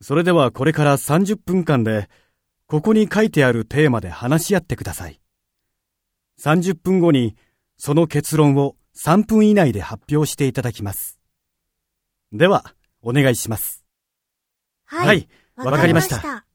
それではこれから30分間で、ここに書いてあるテーマで話し合ってください。30分後に、その結論を3分以内で発表していただきます。では、お願いします。はい。わかりましたた。